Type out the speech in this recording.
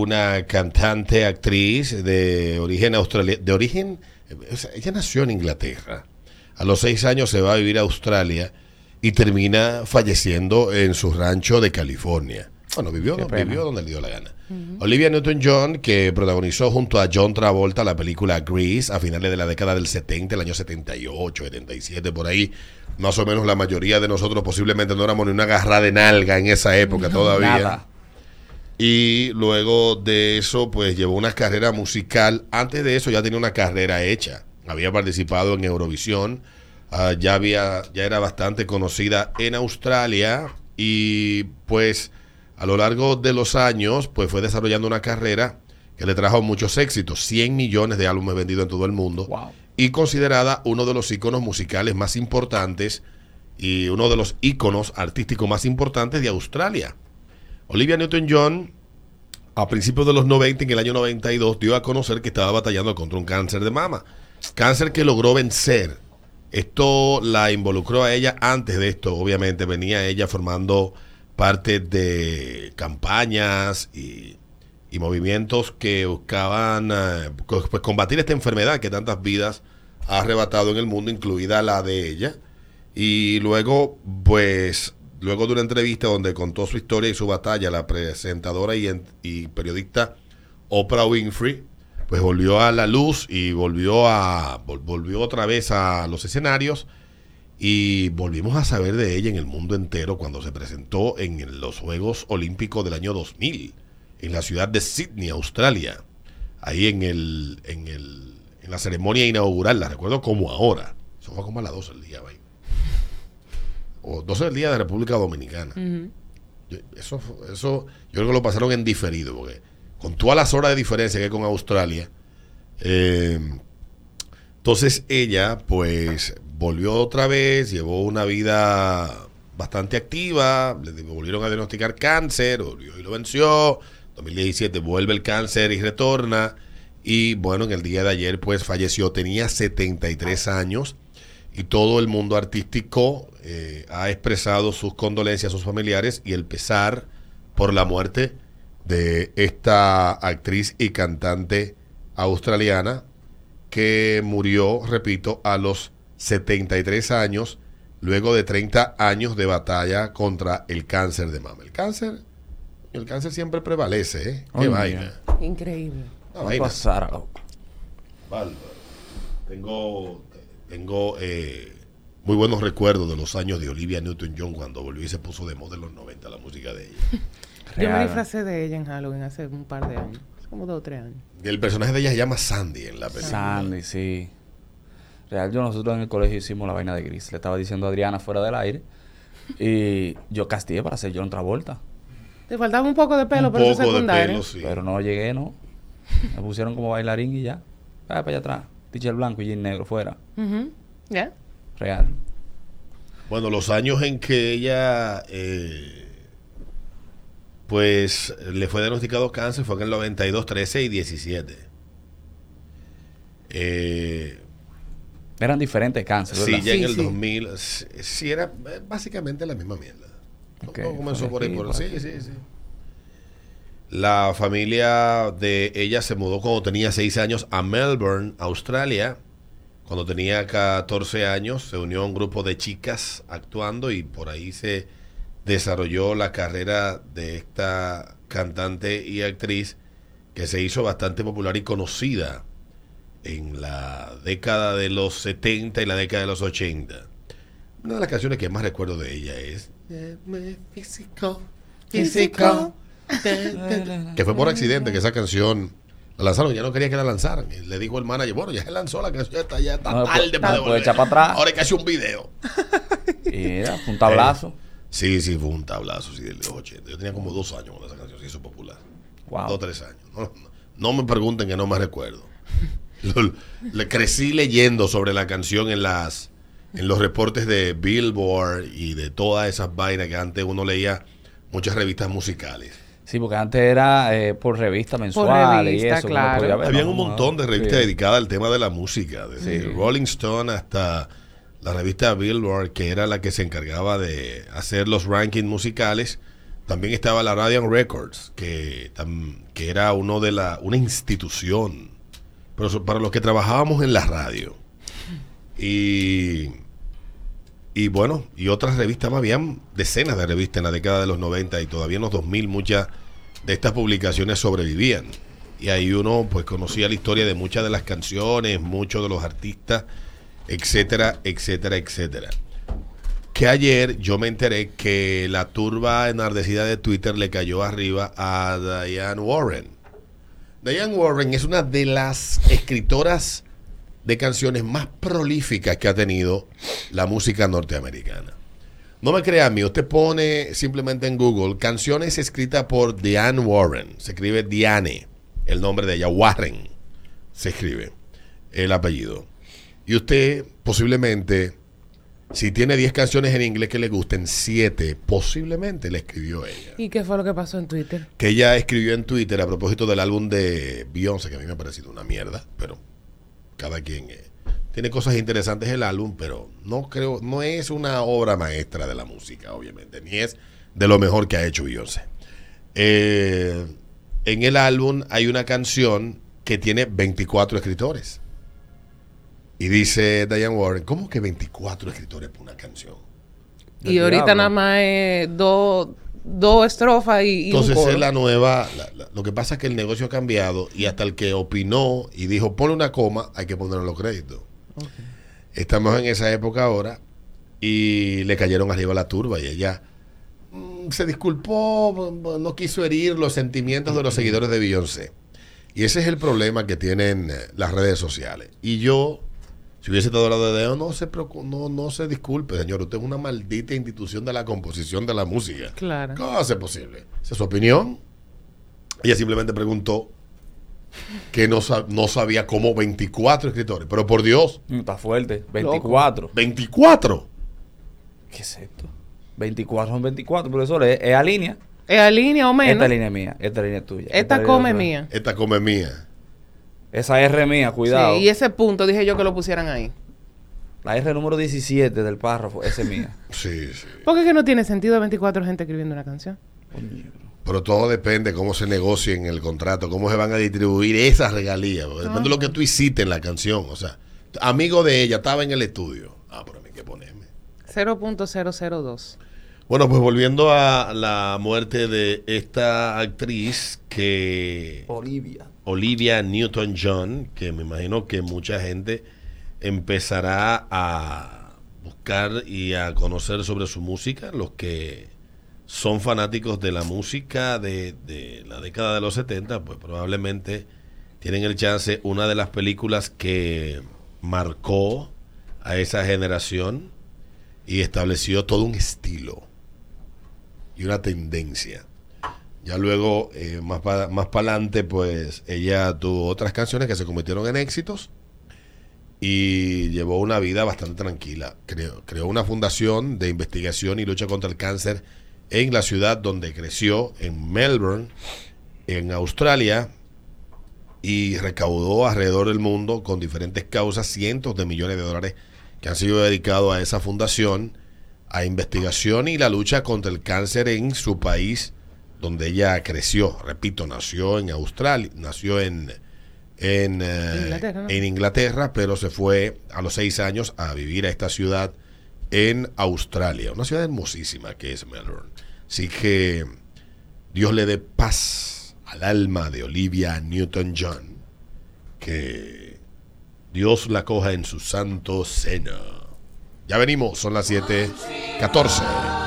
una cantante, actriz de origen australiano, de origen, o sea, ella nació en Inglaterra. A los seis años se va a vivir a Australia y termina falleciendo en su rancho de California. Bueno, vivió, vivió donde le dio la gana. Olivia Newton-John, que protagonizó junto a John Travolta la película Grease a finales de la década del 70, el año 78, 77, por ahí. Más o menos la mayoría de nosotros posiblemente no éramos ni una garra de nalga en esa época todavía. Nada. Y luego de eso, pues llevó una carrera musical. Antes de eso ya tenía una carrera hecha. Había participado en Eurovisión. ah, ya había, ya era bastante conocida en Australia. Y pues a lo largo de los años, pues fue desarrollando una carrera que le trajo muchos éxitos. 100 millones de álbumes vendidos en todo el mundo. Wow. Y considerada uno de los íconos musicales más importantes y uno de los íconos artísticos más importantes de Australia. Olivia Newton-John, a principios de los 90, en el año 92, dio a conocer que estaba batallando contra un cáncer de mama. Cáncer que logró vencer. Esto la involucró a ella antes de esto, obviamente. Venía ella formando parte de campañas y, y movimientos que buscaban eh, pues, combatir esta enfermedad que tantas vidas ha arrebatado en el mundo, incluida la de ella. Y luego, pues, luego de una entrevista donde contó su historia y su batalla, la presentadora y, periodista Oprah Winfrey, pues volvió a la luz y volvió a vol- volvió otra vez a los escenarios y volvimos a saber de ella en el mundo entero cuando se presentó en los Juegos Olímpicos del año 2000 en la ciudad de Sydney, Australia. Ahí en el en el en la ceremonia inaugural, la recuerdo como ahora. Eso fue como a las 12 del día, vaina. O 12 del día de República Dominicana. Yo- Eso, eso, yo creo que lo pasaron en diferido, porque con todas las horas de diferencia que hay con Australia, eh, entonces ella, pues, volvió otra vez, llevó una vida bastante activa, le volvieron a diagnosticar cáncer, volvió y lo venció, 2017 vuelve el cáncer y retorna, y bueno, en el día de ayer, pues, falleció, tenía 73 años, y todo el mundo artístico eh, ha expresado sus condolencias a sus familiares y el pesar por la muerte de esta actriz y cantante australiana que murió, repito, a los 73 años, luego de 30 años de batalla contra el cáncer de mama. El cáncer, el cáncer siempre prevalece, ¿eh? Qué vaina. Increíble. Una No vaina. Bárbaro. Tengo, tengo eh, muy buenos recuerdos de los años de Olivia Newton-John cuando volvió y se puso de moda en los 90 la música de ella. Yo me disfracé de ella en Halloween hace un par de años. Hace como dos o tres años. El personaje de ella se llama Sandy en la película. Sandy, sí. Real, yo nosotros en el colegio hicimos la vaina de gris. Le estaba diciendo a Adriana fuera del aire. Y yo castigué para hacer John Travolta. Te faltaba un poco de pelo, Un pero eso es poco de secundario. pelo, sí. Pero no llegué, ¿no? Me pusieron como bailarín y ya. Ah, para allá atrás. Teacher blanco y jean negro fuera. ¿Ya? Real. Bueno, los años en que ella, eh, pues, le fue diagnosticado cáncer fue en el 92, 13 y 17. Eh, Eran diferentes cánceres, sí, ¿verdad? ya en el sí. 2000, sí, sí, era eh, básicamente la misma mierda. No- Ok, no comenzó por por ahí, por por sí, sí, sí. La familia de ella se mudó cuando tenía 6 años a Melbourne, Australia. Cuando tenía 14 años se unió a un grupo de chicas actuando y por ahí se desarrolló la carrera de esta cantante y actriz que se hizo bastante popular y conocida en la década de los 70 y la década de los 80. Una de las canciones que más recuerdo de ella es Físico, Físico. Que fue por accidente que esa canción la lanzaron, ya no quería que la lanzaran. Y le dijo el manager, bueno, ya se lanzó la canción, ya está, ya está No, tarde pues, para no, devolver. pues, echa para atrás. Ahora hay que hacer un video. Y era fue un tablazo. Sí, sí, fue un tablazo sí, de los 80. Yo tenía como dos años cuando esa canción se hizo popular. Wow. Dos o tres años. No, no- no me pregunten que no me recuerdo. Le crecí leyendo sobre la canción en las en los reportes de Billboard y de todas esas vainas que antes uno leía muchas revistas musicales. Sí, porque antes era eh, por revista mensual y revista, eso. que uno claro. ver, Habían ¿no? un montón de revistas Sí. dedicadas al tema de la música, desde Sí. Rolling Stone hasta la revista Billboard, que era la que se encargaba de hacer los rankings musicales También estaba la Radiant Records, que, tam- que era uno de la, una institución pero so- para los que trabajábamos en la radio. Y, y bueno, y otras revistas más, habían decenas de revistas en la década de los 90 y todavía en los 2000 muchas de estas publicaciones sobrevivían. Y ahí uno pues conocía la historia de muchas de las canciones, muchos de los artistas, etcétera, etcétera, etcétera. Que ayer yo me enteré que la turba enardecida de Twitter le cayó arriba a Diane Warren. Diane Warren es una de las escritoras de canciones más prolíficas que ha tenido la música norteamericana. No me crea a mí, usted pone simplemente en Google canciones escritas por Diane Warren. Se escribe Diane, el nombre de ella, Warren. Se escribe el apellido. Y usted posiblemente, si tiene 10 canciones en inglés que le gusten, 7 posiblemente le escribió ella ¿Y qué fue lo que pasó en Twitter? que ella escribió en Twitter a propósito del álbum de Beyoncé, que a mí me ha parecido una mierda, pero cada quien eh, tiene cosas interesantes el álbum, pero no creo, no es una obra maestra de la música, obviamente, ni es de lo mejor que ha hecho Beyoncé. Eh, en el álbum hay una canción que tiene 24 escritores. Y dice Diane Warren, ¿cómo que 24 escritores por una canción? Y ahorita nada más es dos dos estrofas y, y un Entonces coro. es la nueva. la- la- lo que pasa es que el negocio ha cambiado y hasta el que opinó y dijo ponle una coma, hay que ponerle los créditos. Estamos en esa época ahora y le cayeron arriba la turba y ella mm, se disculpó, no quiso herir los sentimientos de los seguidores de Beyoncé. Y ese es el problema que tienen eh, las redes sociales. Y yo, si hubiese estado al lado de Deo, no se, no, no se disculpe, señor. Usted es una maldita institución de la composición de la música. Claro. ¿Cómo va a ser posible? Esa es su opinión. Ella simplemente preguntó que no, sa- no sabía cómo 24 escritores. Pero por Dios, Mm, Está fuerte. 24. 24. ¿Qué es esto? 24 son 24, profesor. Es, es a línea. ¿Es a línea o menos? Esta línea es mía. Esta línea es tuya. Esta come es mía. Esta come mía. Esa R mía, cuidado. Sí, y ese punto dije yo que lo pusieran ahí. La R número 17 del párrafo, esa es mía. Sí, sí. Porque es que no tiene sentido 24 gente escribiendo una canción. Pero todo depende cómo se negocie en el contrato, cómo se van a distribuir esas regalías. porque Depende de lo que tú hiciste en la canción. O sea, amigo de ella, estaba en el estudio. Ah, pero a mí que ponerme. 0.002. Bueno, pues volviendo a la muerte de esta actriz que Olivia. Olivia Newton-John, que me imagino que mucha gente empezará a buscar y a conocer sobre su música, los que son fanáticos de la música de, de la década de los 70, pues probablemente tienen el chance, una de las películas que marcó a esa generación y estableció todo un estilo y una tendencia. Ya luego, eh, más para más adelante, pues ella tuvo otras canciones que se convirtieron en éxitos y llevó una vida bastante tranquila. Creó, creó una fundación de investigación y lucha contra el cáncer en la ciudad donde creció, en Melbourne, en Australia, y recaudó alrededor del mundo con diferentes causas cientos de millones de dólares que han sido dedicados a esa fundación, a investigación y la lucha contra el cáncer en su país donde ella creció. Repito, nació en Australia, nació en, en, eh, Inglaterra, ¿no? en Inglaterra, pero se fue a los seis años a vivir a esta ciudad en Australia, una ciudad hermosísima que es Melbourne. Así que Dios le dé paz al alma de Olivia Newton-John, que Dios la coja en su santo seno. Ya venimos, son las 7:14.